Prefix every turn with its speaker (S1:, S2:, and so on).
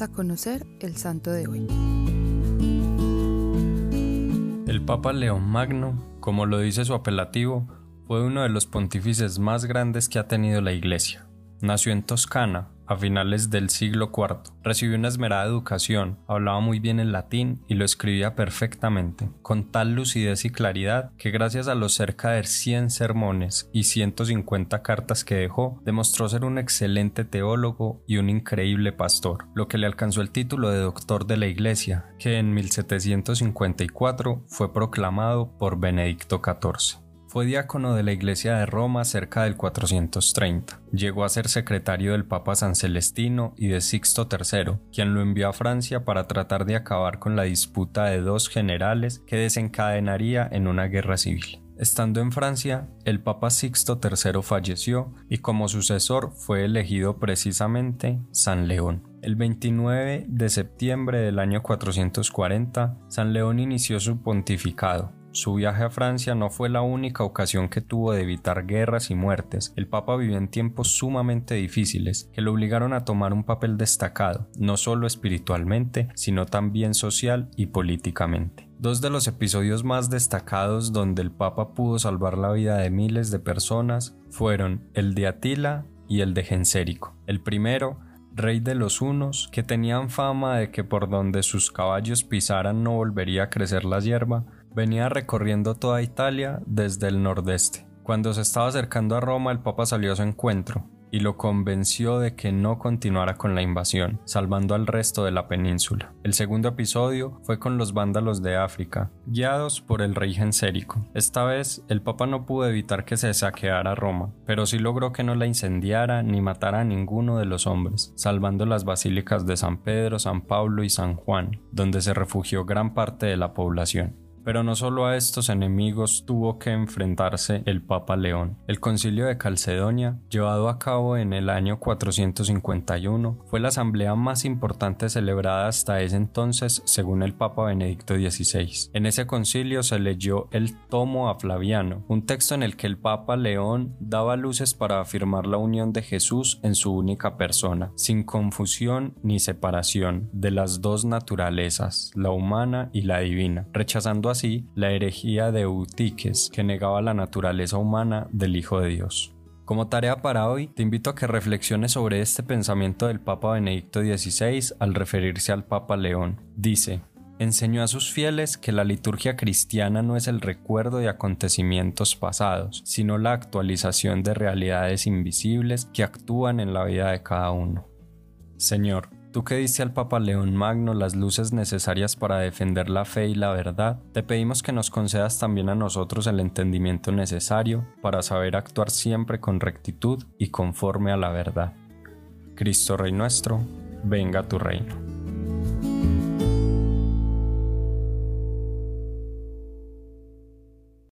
S1: A conocer el santo de hoy.
S2: El Papa León Magno, como lo dice su apelativo, fue uno de los pontífices más grandes que ha tenido la Iglesia. Nació en Toscana, a finales del siglo IV. Recibió una esmerada educación, hablaba muy bien el latín y lo escribía perfectamente, con tal lucidez y claridad que gracias a los cerca de 100 sermones y 150 cartas que dejó, demostró ser un excelente teólogo y un increíble pastor, lo que le alcanzó el título de doctor de la Iglesia, que en 1754 fue proclamado por Benedicto XIV. Fue diácono de la Iglesia de Roma cerca del 430. Llegó a ser secretario del Papa San Celestino y de Sixto III, quien lo envió a Francia para tratar de acabar con la disputa de dos generales que desencadenaría en una guerra civil. Estando en Francia, el Papa Sixto III falleció y como sucesor fue elegido precisamente San León. El 29 de septiembre del año 440, San León inició su pontificado su viaje a Francia no fue la única ocasión que tuvo de evitar guerras y muertes. El Papa vivió en tiempos sumamente difíciles que lo obligaron a tomar un papel destacado, no solo espiritualmente, sino también social y políticamente. Dos de los episodios más destacados donde el Papa pudo salvar la vida de miles de personas fueron el de Atila y el de Gensérico. El primero rey de los hunos, que tenían fama de que por donde sus caballos pisaran no volvería a crecer la hierba, Venía recorriendo toda Italia desde el nordeste. Cuando se estaba acercando a Roma, el Papa salió a su encuentro y lo convenció de que no continuara con la invasión, salvando al resto de la península. El segundo episodio fue con los vándalos de África, guiados por el rey Gensérico. Esta vez el Papa no pudo evitar que se saqueara Roma, pero sí logró que no la incendiara ni matara a ninguno de los hombres, salvando las basílicas de San Pedro, San Pablo y San Juan, donde se refugió gran parte de la población. Pero no solo a estos enemigos tuvo que enfrentarse el Papa León. El concilio de Calcedonia, llevado a cabo en el año 451, fue la asamblea más importante celebrada hasta ese entonces según el Papa Benedicto XVI. En ese concilio se leyó el Tomo a Flaviano, un texto en el que el Papa León daba luces para afirmar la unión de Jesús en su única persona, sin confusión ni separación de las dos naturalezas, la humana y la divina, rechazando así la herejía de Eutiques, que negaba la naturaleza humana del Hijo de Dios. Como tarea para hoy, te invito a que reflexiones sobre este pensamiento del Papa Benedicto XVI al referirse al Papa León. Dice, enseñó a sus fieles que la liturgia cristiana no es el recuerdo de acontecimientos pasados, sino la actualización de realidades invisibles que actúan en la vida de cada uno. Señor, Tú que diste al Papa León Magno las luces necesarias para defender la fe y la verdad, te pedimos que nos concedas también a nosotros el entendimiento necesario para saber actuar siempre con rectitud y conforme a la verdad. Cristo Rey nuestro, venga tu reino.